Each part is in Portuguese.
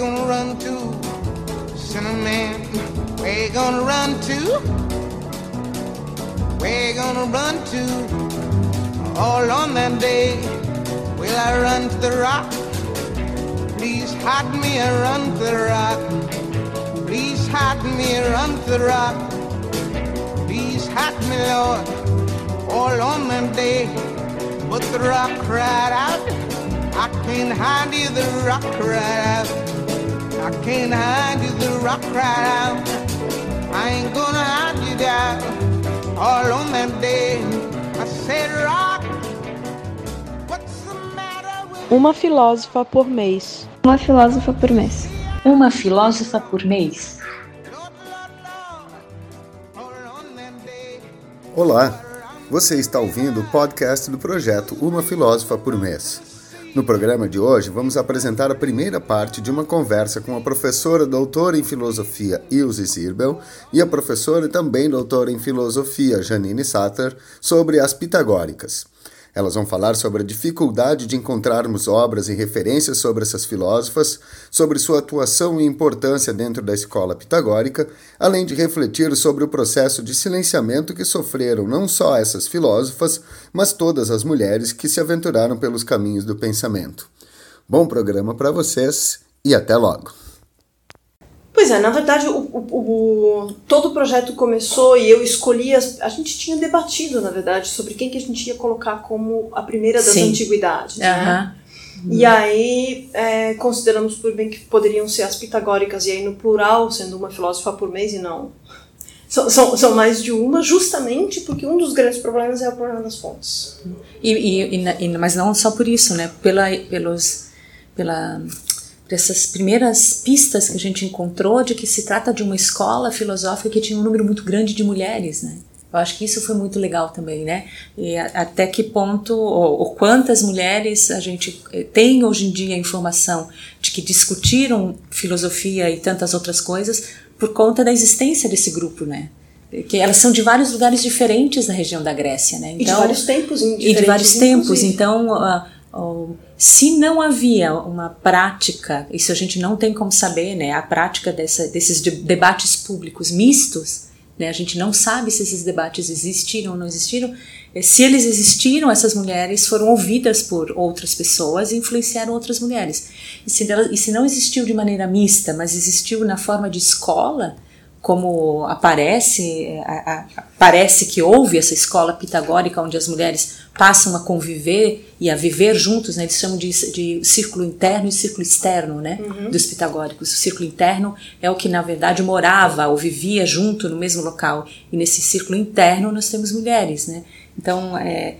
gonna run to? Cinnamon, where you gonna run to? Where you gonna run to? All on that day, will I run to the rock? Please hide me and run to the rock. Please hide me and run to the rock. Please hide me, Lord, all on that day. But the rock cried out, I can't hide you, the rock cried out. I can't hide you, the rock cried out. I ain't gonna hide you down all on that day. I said, Rock, what's the matter with Uma filósofa por mês. Uma filósofa por mês. Uma filósofa por mês. Olá, você está ouvindo o podcast do projeto Uma Filósofa por Mês. No programa de hoje, vamos apresentar a primeira parte de uma conversa com a professora doutora em filosofia Ilse Zirbel e a professora e também doutora em filosofia Janine Satter sobre as pitagóricas. Elas vão falar sobre a dificuldade de encontrarmos obras e referências sobre essas filósofas, sobre sua atuação e importância dentro da escola pitagórica, além de refletir sobre o processo de silenciamento que sofreram não só essas filósofas, mas todas as mulheres que se aventuraram pelos caminhos do pensamento. Bom programa para vocês e até logo! Pois é, na verdade, o, o- o- todo o projeto começou e eu escolhi. As, a gente tinha debatido, na verdade, sobre quem que a gente ia colocar como a primeira das Sim. antiguidades. Né? Aham. E aí é, consideramos por bem que poderiam ser as pitagóricas, e aí no plural, sendo uma filósofa por mês e não. São, são, são mais de uma, justamente porque um dos grandes problemas é o problema das fontes. E, e- e- mas não só por isso, né? Pela, pelos, pela, essas primeiras pistas que a gente encontrou de que se trata de uma escola filosófica que tinha um número muito grande de mulheres, né? Eu acho que isso foi muito legal também, né? E a- até que ponto, ou, ou quantas mulheres a gente eh, tem hoje em dia a informação de que discutiram filosofia e tantas outras coisas por conta da existência desse grupo, né? Que elas são de vários lugares diferentes da região da Grécia, né? E de vários tempos, em e de vários tempos. inclusive. Então, ah, se não havia uma prática, isso a gente não tem como saber, né? A prática dessa, desses de- debates públicos mistos, né? A gente não sabe se esses debates existiram ou não existiram. Eh, Se eles existiram, essas mulheres foram ouvidas por outras pessoas e influenciaram outras mulheres. E se, ela- e se não existiu de maneira mista, mas existiu na forma de escola, como aparece, é, a- a- parece que houve essa escola pitagórica onde as mulheres passam a conviver e a viver juntos, né? eles chamam de, de círculo interno e círculo externo né? dos pitagóricos. O círculo interno é o que, na verdade, morava ou vivia junto no mesmo local, e nesse círculo interno nós temos mulheres. Né? Então, é,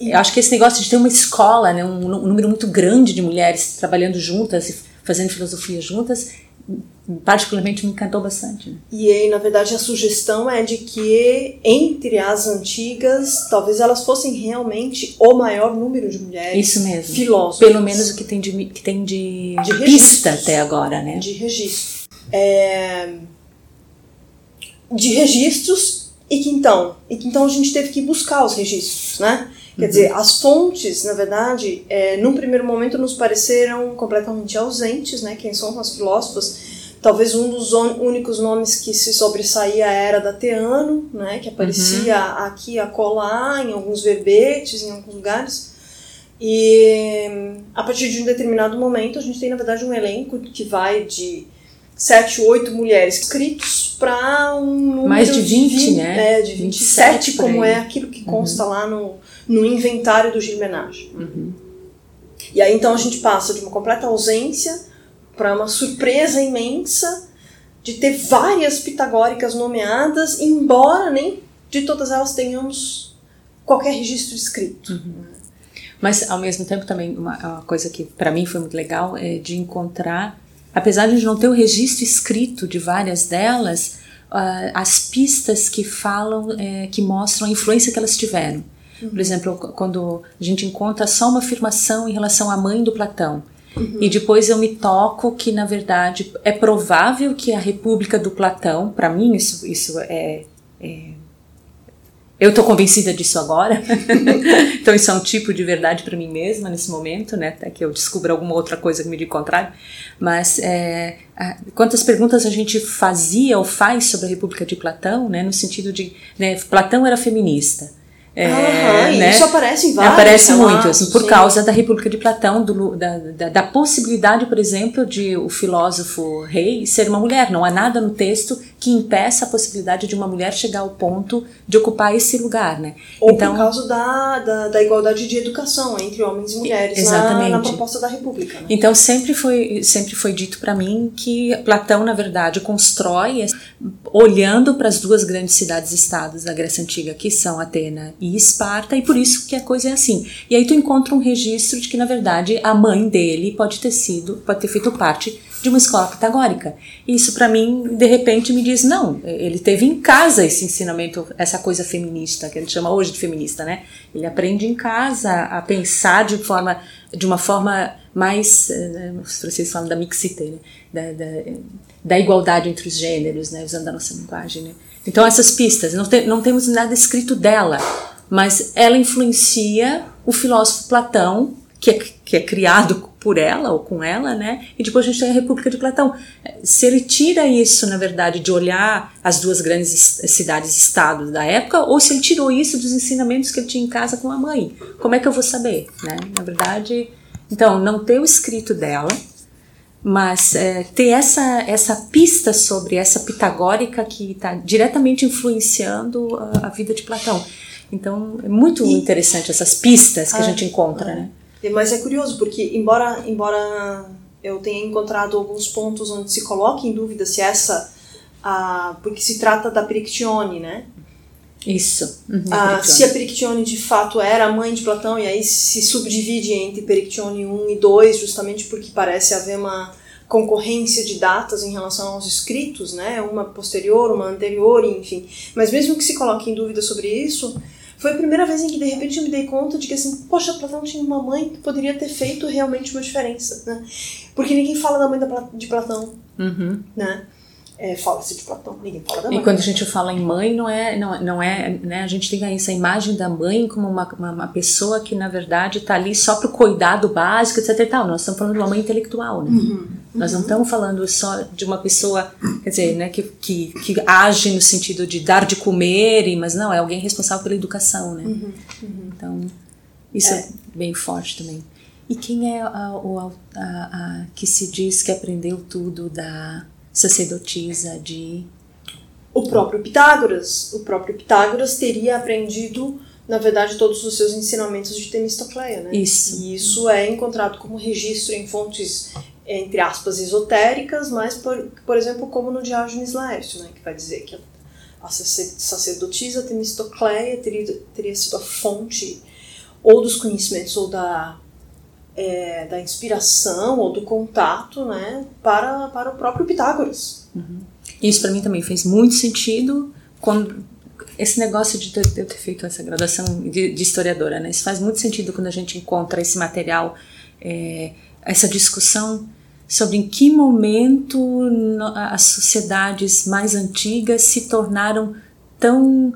eu acho que esse negócio de ter uma escola, né, um, um número muito grande de mulheres trabalhando juntas e fazendo filosofia juntas, particularmente me encantou bastante. né? E aí, na verdade, a sugestão é de que entre as antigas, talvez elas fossem realmente o maior número de mulheres Isso mesmo. filósofas. Pelo menos o que tem de, que tem de, De pista registros. até agora, né? de registro. É, de registros e que então, e que então a gente teve que buscar os registros, né? Quer dizer, as fontes, na verdade, é, num primeiro momento nos pareceram completamente ausentes, né? Quem são as filósofas? Talvez um dos únicos nomes que se sobressaía era da Teano, né? Que aparecia aqui e acolá, em alguns verbetes, em alguns lugares. E a partir de um determinado momento, a gente tem, na verdade, um elenco que vai de sete, oito mulheres escritos para um número Mais de 20, vin- né? É, de 27 27, por como é aquilo que consta lá no, no inventário do Gilmenage. Uhum. E aí, então, a gente passa de uma completa ausência para uma surpresa imensa de ter várias pitagóricas nomeadas, embora nem de todas elas tenhamos qualquer registro escrito. Uhum. Mas ao mesmo tempo também uma, uma coisa que para mim foi muito legal é de encontrar, apesar de não ter o registro escrito de várias delas, ah, as pistas que falam, é, que mostram a influência que elas tiveram. Por exemplo, quando a gente encontra só uma afirmação em relação à mãe do Platão. E depois eu me toco que, na verdade, é provável que a República do Platão, para mim isso, isso é, é eu estou convencida disso agora. então isso é um tipo de verdade para mim mesma nesse momento, né? Até que eu descubra alguma outra coisa que me diga o contrário. Mas é, quantas perguntas a gente fazia ou faz sobre a República de Platão, né? No sentido de, né, Platão era feminista. É, né? Isso aparece em vários Aparece muito, assim, por sim. causa da República de Platão, do, da, da, da, possibilidade, por exemplo, de o filósofo rei ser uma mulher. Não há nada no texto que impeça a possibilidade de uma mulher chegar ao ponto de ocupar esse lugar, né? Ou então, por causa da, da, da, igualdade de educação entre homens e mulheres exatamente. Na, na proposta da República. Né? Então sempre foi, sempre foi dito para mim que Platão, na verdade, constrói olhando para as duas grandes cidades-estados da Grécia Antiga, que são Atena e Esparta, e por isso que a coisa é assim. E aí tu encontra um registro de que, na verdade, a mãe dele pode ter sido, pode ter feito parte de uma escola pitagórica. Isso para mim, de repente, me diz não. Ele teve em casa esse ensinamento, essa coisa feminista que ele chama hoje de feminista, né? Ele aprende em casa a pensar de forma, de uma forma mais, eh, os franceses falam da mixité, né? da, da, da, igualdade entre os gêneros, né? Usando a nossa linguagem, né? Então essas pistas, não, te, não temos nada escrito dela, mas ela influencia o filósofo Platão, que é, que é criado por ela ou com ela, né? E depois a gente tem a República de Platão. Se ele tira isso, na verdade, de olhar as duas grandes cidades-estados da época, ou se ele tirou isso dos ensinamentos que ele tinha em casa com a mãe, como é que eu vou saber, né? Na verdade, então, não ter o escrito dela, mas é, ter essa, essa pista sobre essa pitagórica que está diretamente influenciando a, a, vida de Platão. Então, é muito e, interessante essas pistas que a, a gente encontra, né? Mas é curioso, porque embora, embora eu tenha encontrado alguns pontos onde se coloca em dúvida se essa. Ah, porque se trata da Perictione, né? Isso. Uhum, ah, se a Perictione de fato era a mãe de Platão, e aí se subdivide entre Perictione 1 e 2, justamente porque parece haver uma concorrência de datas em relação aos escritos, né? Uma posterior, uma anterior, enfim. Mas mesmo que se coloque em dúvida sobre isso, foi a primeira vez em que de repente eu me dei conta de que assim, poxa, Platão tinha uma mãe que poderia ter feito realmente uma diferença, né? Porque ninguém fala da mãe de Platão, uhum. né? É, fala-se de Platão, ninguém fala da mãe. E quando a gente fala em mãe, não é, não, não é, né, a gente tem essa imagem da mãe como uma, uma, uma pessoa que na verdade está ali só para o cuidado básico, etc e tal. Nós estamos falando de uma mãe intelectual, né? Uhum. Nós não estamos falando só de uma pessoa, quer dizer, né, que, que, que age no sentido de dar de comer, mas não, é alguém responsável pela educação, né? Uhum. Uhum. Então, isso é. é. bem forte também. E quem é a, a, a, a que se diz que aprendeu tudo da sacerdotisa de. O próprio Pitágoras. O próprio Pitágoras teria aprendido, na verdade, todos os seus ensinamentos de Temistocleia, né? Isso. E isso é encontrado como registro em fontes, entre aspas, esotéricas, mas, por, por exemplo, como no Diógenes Laércio, né? Que vai dizer que a sacerdotisa Temistocleia teria, teria sido a fonte ou dos conhecimentos ou da é, da inspiração ou do contato né, para, para o próprio Pitágoras. Uhum. Isso para mim também fez muito sentido quando esse negócio de eu ter feito essa graduação de, de, historiadora, né? Isso faz muito sentido quando a gente encontra esse material, é, essa discussão sobre em que momento as sociedades mais antigas se tornaram tão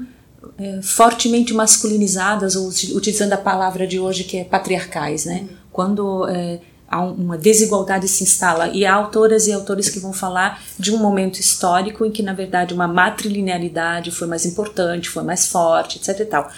é, fortemente masculinizadas, ou utilizando a palavra de hoje que é patriarcais, né? Uhum quando é, há uma desigualdade se instala e há autoras e autores que vão falar de um momento histórico em que na verdade uma matrilinearidade foi mais importante, foi mais forte, etc e tal.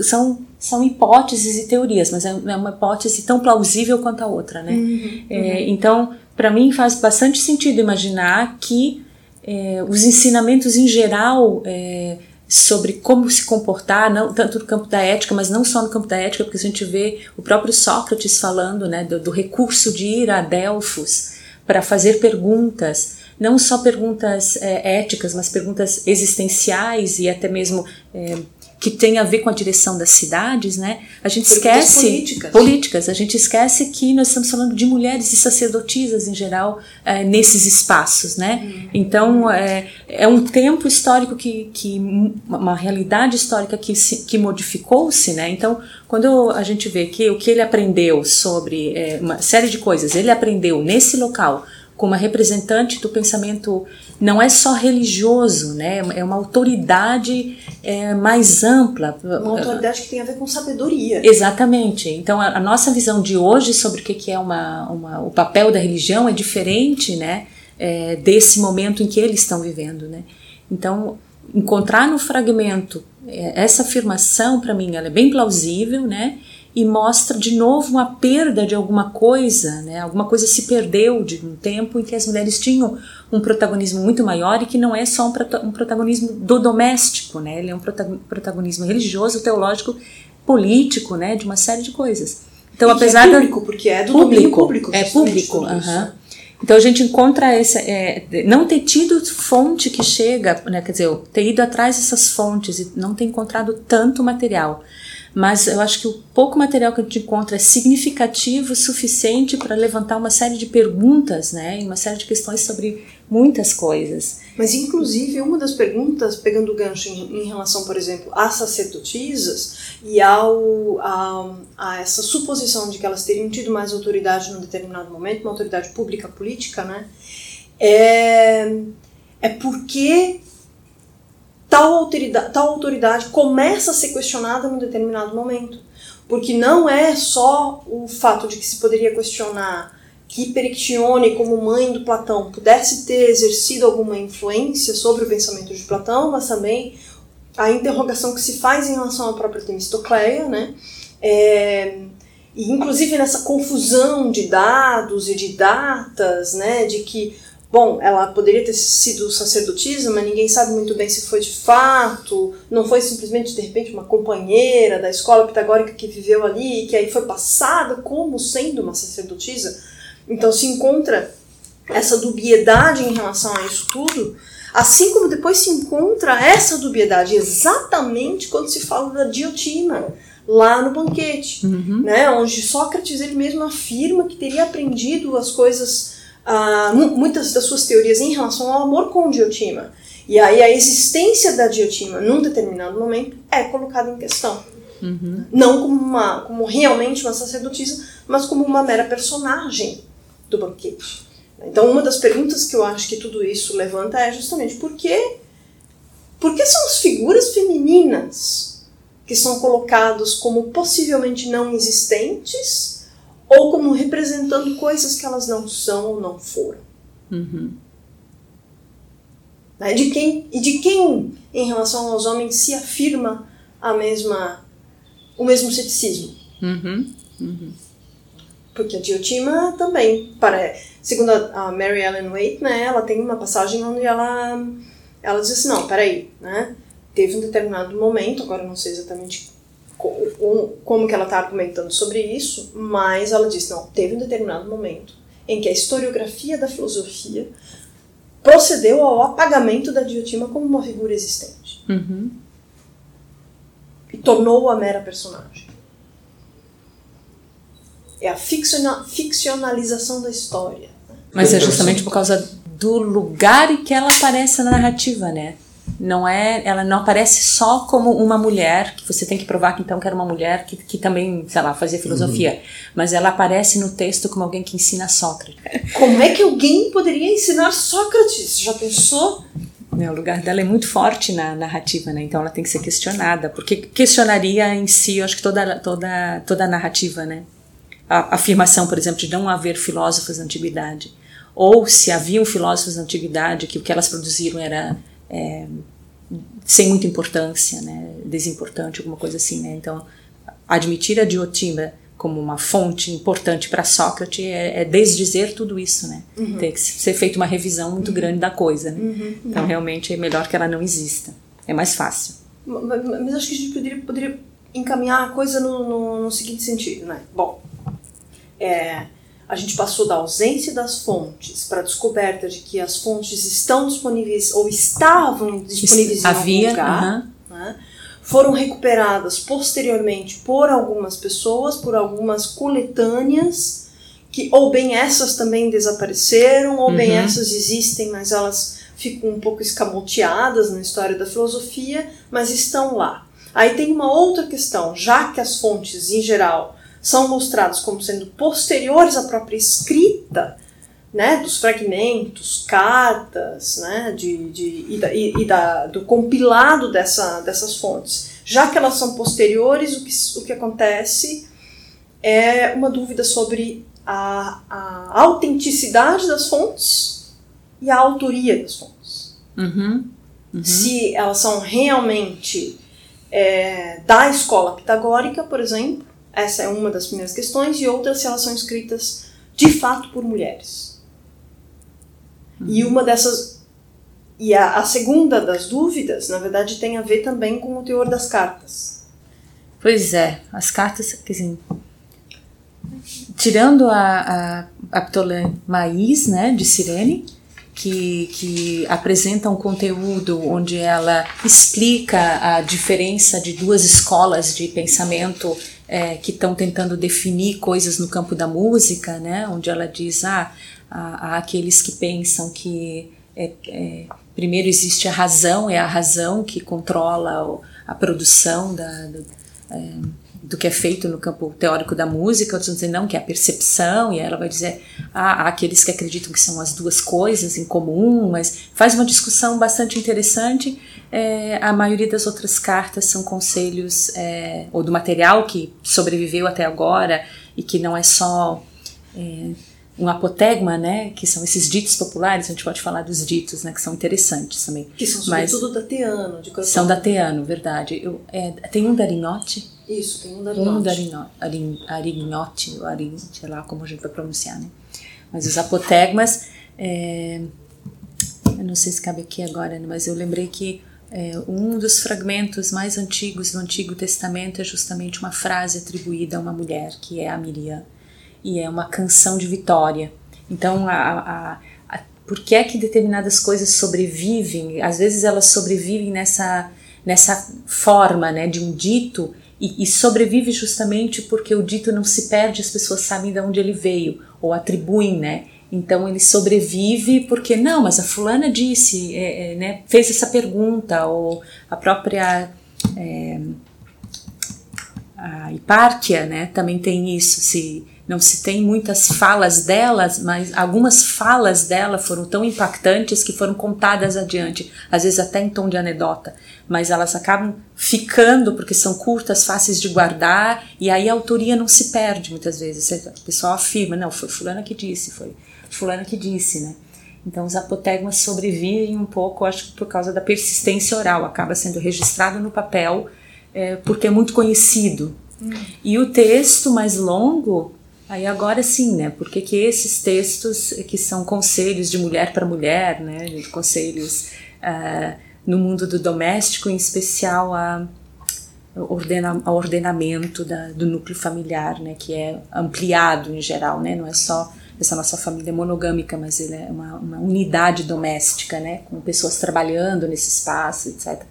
São, são hipóteses e teorias, mas é, é uma hipótese tão plausível quanto a outra, né? Uhum, é, uhum. então, para mim faz bastante sentido imaginar que é, os ensinamentos em geral é, sobre como se comportar, não tanto no campo da ética, mas não só no campo da ética, porque a gente vê o próprio Sócrates falando né, do, do recurso de ir a Delfos para fazer perguntas, não só perguntas é, éticas, mas perguntas existenciais e até mesmo é, que tem a ver com a direção das cidades, né? A gente esquece políticas. políticas. A gente esquece que nós estamos falando de mulheres e sacerdotisas em geral é, nesses espaços, né? Uhum. Então é, é um tempo histórico que, que uma realidade histórica que se, que modificou-se, né? Então quando a gente vê que o que ele aprendeu sobre é, uma série de coisas, ele aprendeu nesse local como representante do pensamento não é só religioso, né? É uma autoridade é, mais ampla. Uma autoridade que tem a ver com sabedoria. Exatamente. Então a, a nossa visão de hoje sobre o que é uma, uma, o papel da religião é diferente, né? É, desse momento em que eles estão vivendo, né? Então encontrar no fragmento é, essa afirmação para mim ela é bem plausível, né? E mostra de novo uma perda de alguma coisa, né? Alguma coisa se perdeu de um tempo em que as mulheres tinham um protagonismo muito maior e que não é só um, um protagonismo do doméstico, né? Ele é um protagonismo religioso, teológico, político, né? De uma série de coisas. Então, e apesar é público, porque é do público, público, é público, Então a gente encontra esse, é, não ter tido fonte que chega, né, quer dizer, ter ido atrás dessas fontes e não ter encontrado tanto material mas eu acho que o pouco material que a gente encontra é significativo o suficiente para levantar uma série de perguntas, né, e uma série de questões sobre muitas coisas. Mas, inclusive, uma das perguntas, pegando o gancho em, em relação, por exemplo, às sacerdotisas e ao, a, a, essa suposição de que elas teriam tido mais autoridade num determinado momento, uma autoridade pública política, né, é, é porque tal autoridade, tal autoridade começa a ser questionada num determinado momento. Porque não é só o fato de que se poderia questionar que Perictione, como mãe do Platão, pudesse ter exercido alguma influência sobre o pensamento de Platão, mas também a interrogação que se faz em relação à própria Temistocleia, né? É, e inclusive nessa confusão de dados e de datas, né, de que Bom, ela poderia ter sido sacerdotisa, mas ninguém sabe muito bem se foi de fato. Não foi simplesmente, de repente, uma companheira da escola pitagórica que viveu ali, que aí foi passada como sendo uma sacerdotisa. Então se encontra essa dubiedade em relação a isso tudo, assim como depois se encontra essa dubiedade exatamente quando se fala da Diotima lá no banquete, uhum. né, onde Sócrates ele mesmo afirma que teria aprendido as coisas ah, muitas das suas teorias em relação ao amor com Diotima. E aí a existência da Diotima num determinado momento é colocada em questão. Uhum. Não como, uma, como realmente uma sacerdotisa, mas como uma mera personagem do banquete. Então, uma das perguntas que eu acho que tudo isso levanta é justamente por que, por que são as figuras femininas que são colocadas como possivelmente não existentes ou como representando coisas que elas não são ou não foram. Uhum. Né? De quem, e de quem, em relação aos homens, se afirma a mesma, o mesmo ceticismo. Uhum. Uhum. Porque a Diotima também, para, segundo a Mary Ellen Waite, né, ela tem uma passagem onde ela, ela diz assim, não, peraí, né, teve um determinado momento, agora não sei exatamente como que ela está argumentando sobre isso, mas ela diz, não, teve um determinado momento em que a historiografia da filosofia procedeu ao apagamento da Diotima como uma figura existente. Uhum. E tornou-a mera personagem. É a ficcionalização da história. Mas é justamente por causa do lugar em que ela aparece na narrativa, né? Não é, ela não aparece só como uma mulher, que você tem que provar que então que era uma mulher que, que também, sei lá, fazia filosofia, uhum. mas ela aparece no texto como alguém que ensina Sócrates. Como é que alguém poderia ensinar Sócrates? Já pensou? o lugar dela é muito forte na narrativa, né? Então ela tem que ser questionada, porque questionaria em si, eu acho que toda toda toda a narrativa, né? A afirmação, por exemplo, de não haver filósofos na antiguidade, ou se haviam filósofos na antiguidade que o que elas produziram era é, sem muita importância, né, desimportante, alguma coisa assim. Né? Então, admitir a Diotima como uma fonte importante para Sócrates é, é, desdizer tudo isso, né? Uhum. Tem que ser feita uma revisão muito uhum. grande da coisa, né? Uhum. Então, realmente, é melhor que ela não exista. É mais fácil. Mas, mas acho que a gente poderia, poderia encaminhar a coisa no, no, no seguinte sentido, né? Bom, é, a gente passou da ausência das fontes para a descoberta de que as fontes estão disponíveis ou estavam disponíveis Havia, em algum lugar. Né? Foram recuperadas posteriormente por algumas pessoas, por algumas coletâneas, que ou bem essas também desapareceram, ou uhum. bem essas existem, mas elas ficam um pouco escamoteadas na história da filosofia, mas estão lá. Aí tem uma outra questão, já que as fontes, em geral, são mostrados como sendo posteriores à própria escrita né, dos fragmentos, cartas, né, de, de, e, da, e, da, do compilado dessa, dessas fontes. Já que elas são posteriores, o que, o que acontece é uma dúvida sobre a, a autenticidade das fontes e a autoria das fontes. Uhum. Uhum. Se elas são realmente é, da escola pitagórica, por exemplo, essa é uma das primeiras questões, e outras se elas são escritas de fato por mulheres. Uhum. E uma dessas. E a, a, segunda das dúvidas, na verdade, tem a ver também com o teor das cartas. Pois é, as cartas, quer dizer, tirando a, a, a Ptolemais, né, de Cirene, que, que apresenta um conteúdo onde ela explica a diferença de duas escolas de pensamento é, que estão tentando definir coisas no campo da música, né? onde ela diz ah, há, há aqueles que pensam que é, é, primeiro existe a razão, é a razão que controla a produção da, é, do que é feito no campo teórico da música, outros vão dizer não, que é a percepção, e ela vai dizer ah, há aqueles que acreditam que são as duas coisas em comum, mas faz uma discussão bastante interessante. É, a maioria das outras cartas são conselhos, é, ou do material que sobreviveu até agora e que não é só é, um apotegma, né, que são esses ditos populares, a gente pode falar dos ditos, né, que são interessantes também. Que são sobretudo da Teano. De são da Teano, verdade. Eu, é, tem um da? Isso, tem um da Arignotti. Um da Arignotti, ou Arin, sei lá como a gente vai pronunciar, né. Mas os apotegmas, é, eu não sei se cabe aqui agora, né, mas eu lembrei que é, um dos fragmentos mais antigos do Antigo Testamento é justamente uma frase atribuída a uma mulher, que é a Miriam e é uma canção de vitória. Então, a, a, a, por que é que determinadas coisas sobrevivem? Às vezes elas sobrevivem nessa, nessa forma né, de um dito e, e sobrevive justamente porque o dito não se perde, as pessoas sabem de onde ele veio ou atribuem, né? Então ele sobrevive porque não, mas a fulana disse, é, é, né, fez essa pergunta ou a própria é, a Hipárquia, né, também tem isso. Se não se tem muitas falas delas, mas algumas falas dela foram tão impactantes que foram contadas adiante, às vezes até em tom de anedota, mas elas acabam ficando porque são curtas, fáceis de guardar, e aí a autoria não se perde muitas vezes. O pessoal afirma, não, foi fulana que disse, foi fulana que disse, né? Então os apotegmas sobrevivem um pouco, acho que por causa da persistência oral, acaba sendo registrado no papel é, porque é muito conhecido. Hum. E o texto mais longo Aí agora sim, né? Porque que esses textos que são conselhos de mulher para mulher, né? Conselhos uh, no mundo do doméstico, em especial a, ordena, ordenamento da, do núcleo familiar, né? Que é ampliado em geral, né? Não é só essa nossa família monogâmica, mas ele é uma, uma unidade doméstica, né? Com pessoas trabalhando nesse espaço, etc.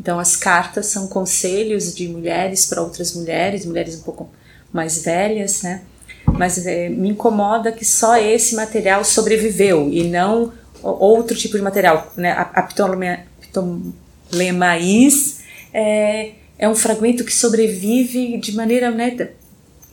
Então as cartas são conselhos de mulheres para outras mulheres, mulheres um pouco mais velhas, né? mas é, me incomoda que só esse material sobreviveu e não outro tipo de material. Né? A, a Ptolemais é, é um fragmento que sobrevive de maneira né,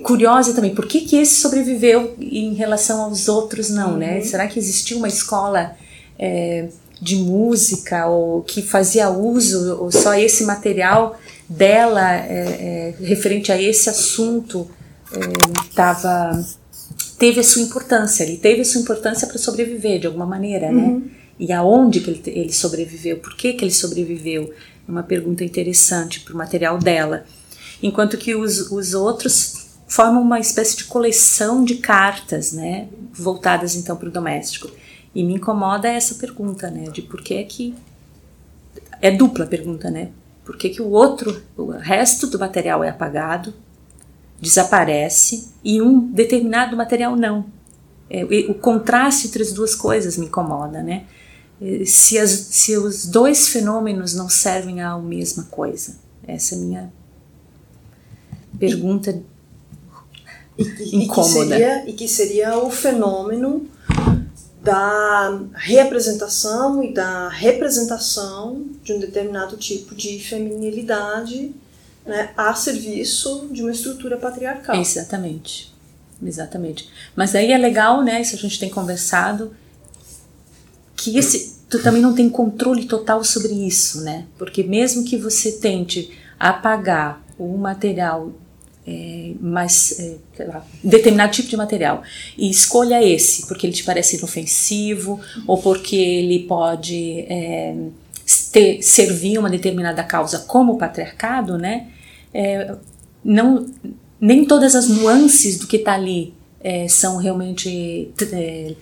curiosa também. Por que, que esse sobreviveu em relação aos outros não? Né? Uhum. Né? Será que existiu uma escola é, de música ou que fazia uso ou só esse material dela é, é referente a esse assunto estava teve a sua importância, ele teve a sua importância para sobreviver de alguma maneira, né? uhum. né? E aonde que ele, ele sobreviveu? Por que que ele sobreviveu? É uma pergunta interessante para o material dela. Enquanto que os, os outros formam uma espécie de coleção de cartas, né? Voltadas então para o doméstico. E me incomoda essa pergunta, né? De por que que é dupla pergunta, né? Por que, que o outro, o resto do material é apagado desaparece e um determinado material não. É, o contraste entre as duas coisas me incomoda, né? Se, as, se os dois fenômenos não servem à mesma coisa, essa é a minha pergunta e, e, incômoda. E que, seria, e que seria o fenômeno da reapresentação e da representação de um determinado tipo de feminilidade né, a serviço de uma estrutura patriarcal. Exatamente. Exatamente. Mas aí é legal, né? Isso a gente tem conversado, que esse, tu também não tem controle total sobre isso, né? Porque mesmo que você tente apagar o material é, mais é, lá, determinado tipo de material e escolha esse porque ele te parece inofensivo ou porque ele pode é, ter, servir uma determinada causa como o patriarcado, né? É, não, nem todas as nuances do que está ali é, são realmente é,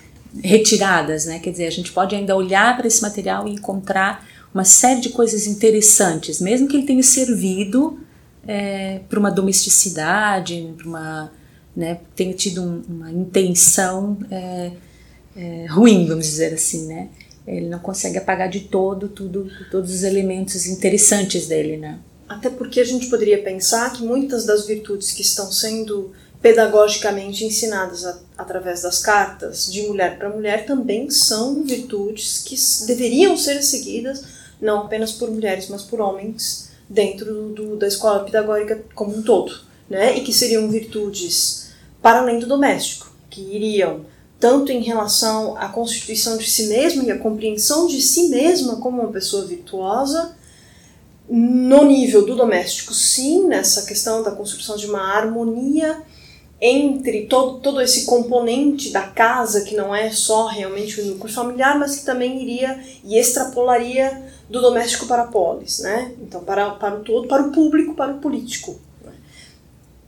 retiradas, né? Quer dizer, a gente pode ainda olhar para esse material e encontrar uma série de coisas interessantes, mesmo que ele tenha servido é, para uma domesticidade, para uma, né, tenha tido um, uma intenção é, é, ruim, vamos dizer assim, né? Ele não consegue apagar de todo tudo, todos os elementos interessantes dele, né? Até porque a gente poderia pensar que muitas das virtudes que estão sendo pedagogicamente ensinadas através das cartas de mulher para mulher também são virtudes que deveriam ser seguidas não apenas por mulheres, mas por homens dentro do, da escola pedagógica como um todo, né? E que seriam virtudes para além do doméstico, que iriam tanto em relação à constituição de si mesma e à compreensão de si mesma como uma pessoa virtuosa, no nível do doméstico, sim, nessa questão da construção de uma harmonia entre todo, todo esse componente da casa, que não é só realmente o núcleo familiar, mas que também iria e extrapolaria do doméstico para a polis, né? Então, para, para o todo, para o público, para o político.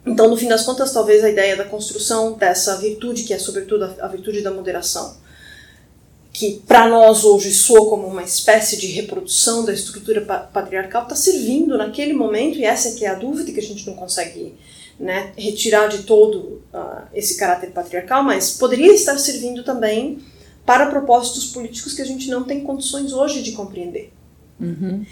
Então, no fim das contas, talvez a ideia da construção dessa virtude, que é sobretudo a, a virtude da moderação, que para nós hoje soa como uma espécie de reprodução da estrutura patriarcal, está servindo naquele momento, e essa que é a dúvida que a gente não consegue né, retirar de todo uh, esse caráter patriarcal, mas poderia estar servindo também para propósitos políticos que a gente não tem condições hoje de compreender. Uhum.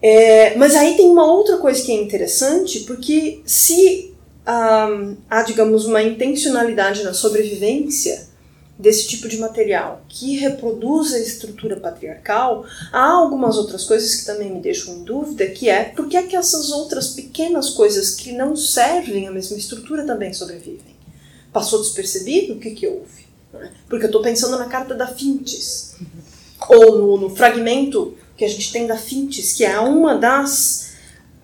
É, mas aí tem uma outra coisa que é interessante, porque se um, há, digamos, uma intencionalidade na sobrevivência desse tipo de material que reproduz a estrutura patriarcal, há algumas outras coisas que também me deixam em dúvida, que é por que, é que essas outras pequenas coisas que não servem à mesma estrutura também sobrevivem? Passou despercebido? O que, que houve? É? Porque eu estou pensando na carta da Fintes, ou no, no, fragmento que a gente tem da Fintes, que é uma das,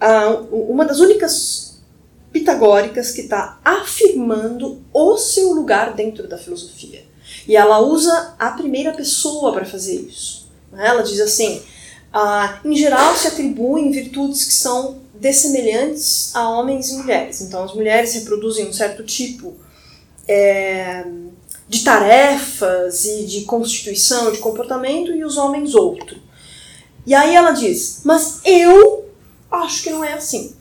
uh, uma das únicas pitagóricas que está afirmando o seu lugar dentro da filosofia. E ela usa a primeira pessoa para fazer isso. Né? Ela diz assim: ah, em geral se atribuem virtudes que são dessemelhantes a homens e mulheres. Então, as mulheres reproduzem um certo tipo é, de tarefas e de constituição, de comportamento, e os homens outro. E aí ela diz: Mas eu acho que não é assim.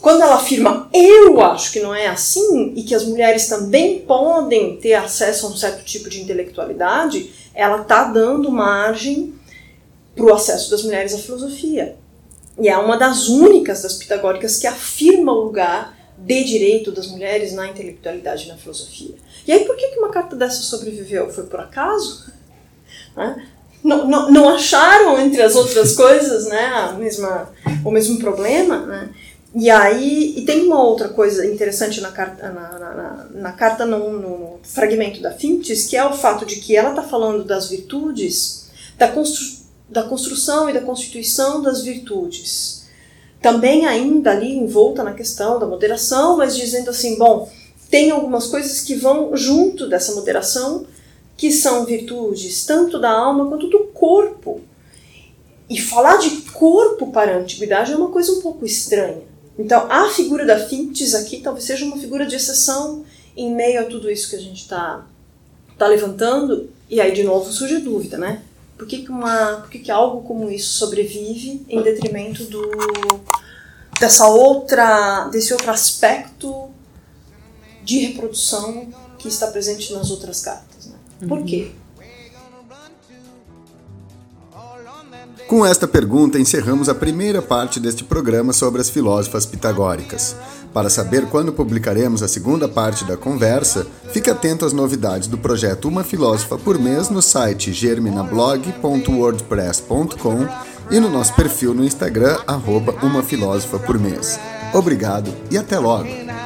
Quando ela afirma eu acho que não é assim e que as mulheres também podem ter acesso a um certo tipo de intelectualidade, ela está dando margem para o acesso das mulheres à filosofia. E é uma das únicas das pitagóricas que afirma o lugar de direito das mulheres na intelectualidade e na filosofia. E aí por que uma carta dessa sobreviveu? Foi por acaso? Né? Não, não, não acharam entre as outras coisas né, a mesma, o mesmo problema? Né? E aí, e tem uma outra coisa interessante na carta, na, na, na carta no, no, fragmento da Fintes, que é o fato de que ela está falando das virtudes, da, constru, da construção e da constituição das virtudes. Também ainda ali envolta na questão da moderação, mas dizendo assim, bom, tem algumas coisas que vão junto dessa moderação, que são virtudes tanto da alma quanto do corpo. E falar de corpo para a antiguidade é uma coisa um pouco estranha. Então, a figura da Fintes aqui talvez seja uma figura de exceção em meio a tudo isso que a gente está tá levantando. E aí, de novo, surge a dúvida, né? Por que, que, uma, por que, que algo como isso sobrevive em detrimento do, dessa outra, desse outro aspecto de reprodução que está presente nas outras cartas? Né? Por quê? Com esta pergunta, encerramos a primeira parte deste programa sobre as filósofas pitagóricas. Para saber quando publicaremos a segunda parte da conversa, fique atento às novidades do projeto Uma Filósofa por Mês no site germinablog.wordpress.com e no nosso perfil no Instagram, arroba Uma Filósofa por Mês. Obrigado e até logo!